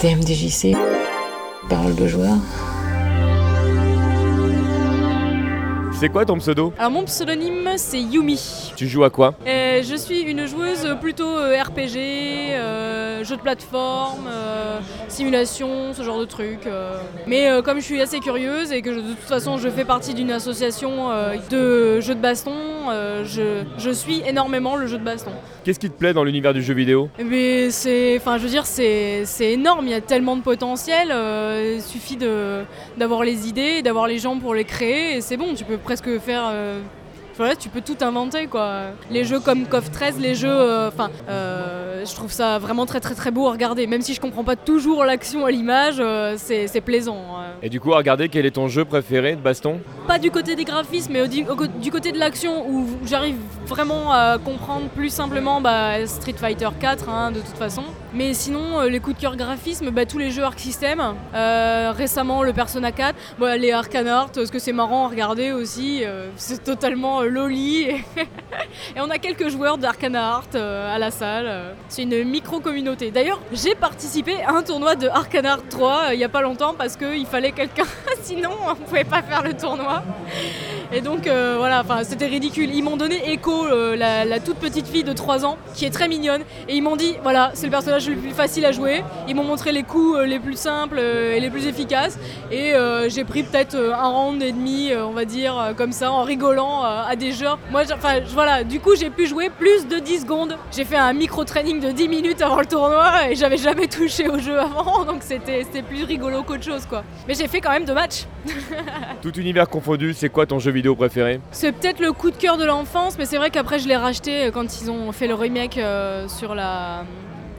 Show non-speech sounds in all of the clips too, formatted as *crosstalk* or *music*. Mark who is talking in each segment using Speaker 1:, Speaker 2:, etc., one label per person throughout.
Speaker 1: TMDJC, parole de joueur.
Speaker 2: C'est quoi ton pseudo?
Speaker 3: Alors mon pseudonyme c'est Yumi.
Speaker 2: Tu joues à quoi
Speaker 3: Et je suis une joueuse plutôt euh, RPG, euh, jeu de plateforme, euh, simulation, ce genre de trucs. euh. Mais euh, comme je suis assez curieuse et que je- de toute façon je fais partie d'une association euh, de jeux de baston, euh, je, je suis énormément le jeu de baston.
Speaker 2: Qu'est-ce qui te plaît dans l'univers du jeu vidéo?
Speaker 3: Mais c'est, enfin, je veux dire, c'est, énorme. Il y a tellement de potentiel. euh, il suffit d'avoir les idées, d'avoir les gens pour les créer, et c'est bon. Tu peux presque faire. Voilà, tu peux tout inventer quoi. Les jeux comme KOF 13, les jeux, euh, enfin, euh, je trouve ça vraiment très très très beau à regarder. Même si je comprends pas toujours l'action à l'image, euh, c'est, plaisant.
Speaker 2: Et du coup, à regarder, quel est ton jeu préféré de baston?
Speaker 3: Pas du côté des graphismes, mais au au du côté de l'action où j'arrive vraiment à comprendre plus simplement bah, Street Fighter 4 hein, de toute façon. Mais sinon, les coups de cœur graphisme, bah, tous les jeux Arc System. Récemment, le Persona 4, bah, les Arcane Art, parce que c'est marrant à regarder aussi. c'est totalement euh, loli. *laughs* Et on a quelques joueurs d'Arcana Art euh, à la salle. C'est une micro-communauté. D'ailleurs, j'ai participé à un tournoi de Arcana Art 3 euh, il n'y a pas longtemps parce qu'il fallait quelqu'un, *laughs* sinon on pouvait pas faire le tournoi. Et donc euh, voilà, c'était ridicule. Ils m'ont donné Echo, la, toute petite fille de 3 ans, qui est très mignonne, et ils m'ont dit voilà, c'est le personnage le plus facile à jouer. Ils m'ont montré les coups les plus simples et les plus efficaces, et j'ai pris peut-être un round et demi, on va dire, comme ça, en rigolant à des jeux. Moi, enfin voilà, du coup j'ai pu jouer plus de 10 secondes. J'ai fait un micro-training de 10 minutes avant le tournoi, et j'avais jamais touché au jeu avant, *laughs* donc c'était plus rigolo qu'autre chose quoi. Mais j'ai fait quand même deux matchs. *laughs*
Speaker 2: Tout univers confondu, c'est quoi ton jeu vidéo préféré?
Speaker 3: C'est peut-être le coup de cœur de l'enfance, mais c'est vrai qu'après je l'ai racheté euh, quand ils ont fait le remake euh, sur la euh,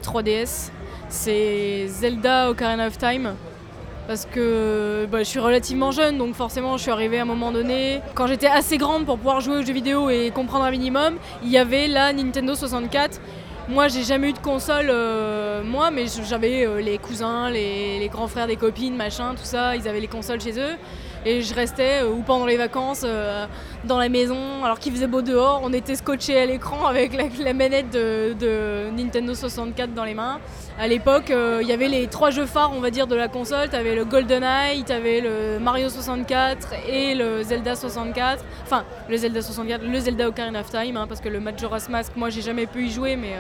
Speaker 3: 3DS. C'est Zelda Ocarina of Time. Parce que bah, je suis relativement jeune, donc forcément je suis arrivée à un moment donné. Quand j'étais assez grande pour pouvoir jouer aux jeux vidéo et comprendre un minimum, il y avait la Nintendo 64. Moi j'ai jamais eu de console, euh, moi, mais j'avais euh, les cousins, les, les grands frères des copines, machin, tout ça, ils avaient les consoles chez eux. Et je restais, euh, ou pendant les vacances, euh, dans la maison, alors qu'il faisait beau dehors, on était scotché à l'écran avec la, manette de, Nintendo 64 dans les mains. À l'époque, euh, il y avait les trois jeux phares, on va dire, de la console. T'avais le GoldenEye, t'avais le Mario 64 et le Zelda 64. Enfin, le Zelda 64, le Zelda Ocarina of Time, hein, parce que le Majora's Mask, moi, j'ai jamais pu y jouer, mais...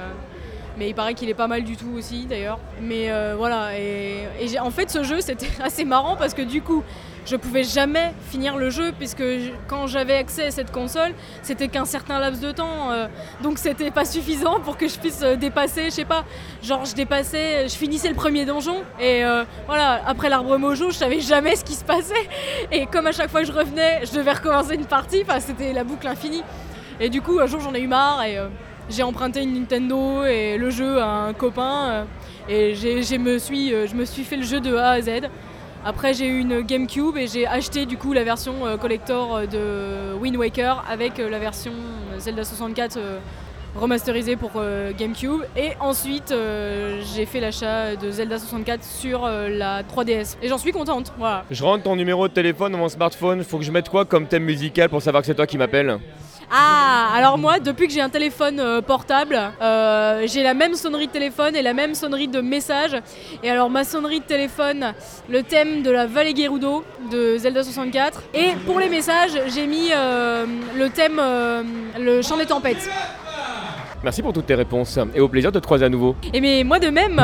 Speaker 3: mais il paraît qu'il est pas mal du tout aussi d'ailleurs. Mais voilà, et, en fait ce jeu c'était *laughs* assez marrant parce que du coup je pouvais jamais finir le jeu puisque quand j'avais accès à cette console c'était qu'un certain laps de temps. euh, donc c'était pas suffisant pour que je puisse euh, dépasser, je sais pas, genre je dépassais, je finissais le premier donjon et euh, voilà, après l'arbre mojo je savais jamais ce qui se passait. Et comme à chaque fois que je revenais je devais recommencer une partie, enfin c'était la boucle infinie. Et du coup un jour j'en ai eu marre et... j'ai emprunté une Nintendo et le jeu à un copain et j'ai, je me suis fait le jeu de A à Z. Après j'ai eu une GameCube et j'ai acheté du coup la version euh, collector euh, de Wind Waker avec euh, la version Zelda 64 euh, remasterisée pour GameCube et ensuite j'ai fait l'achat de Zelda 64 sur la 3DS et j'en suis contente. Voilà.
Speaker 2: Je rentre ton numéro de téléphone dans mon smartphone, faut que je mette quoi comme thème musical pour savoir que c'est toi qui m'appelles?
Speaker 3: Ah, alors moi, depuis que j'ai un téléphone euh, portable, euh, j'ai la même sonnerie de téléphone et la même sonnerie de message. Et alors ma sonnerie de téléphone, le thème de la vallée Gerudo de Zelda 64. Et pour les messages, j'ai mis euh, le thème, euh, le chant des tempêtes.
Speaker 2: Merci pour toutes tes réponses et au plaisir de te croiser à nouveau.
Speaker 3: Et mais moi de même.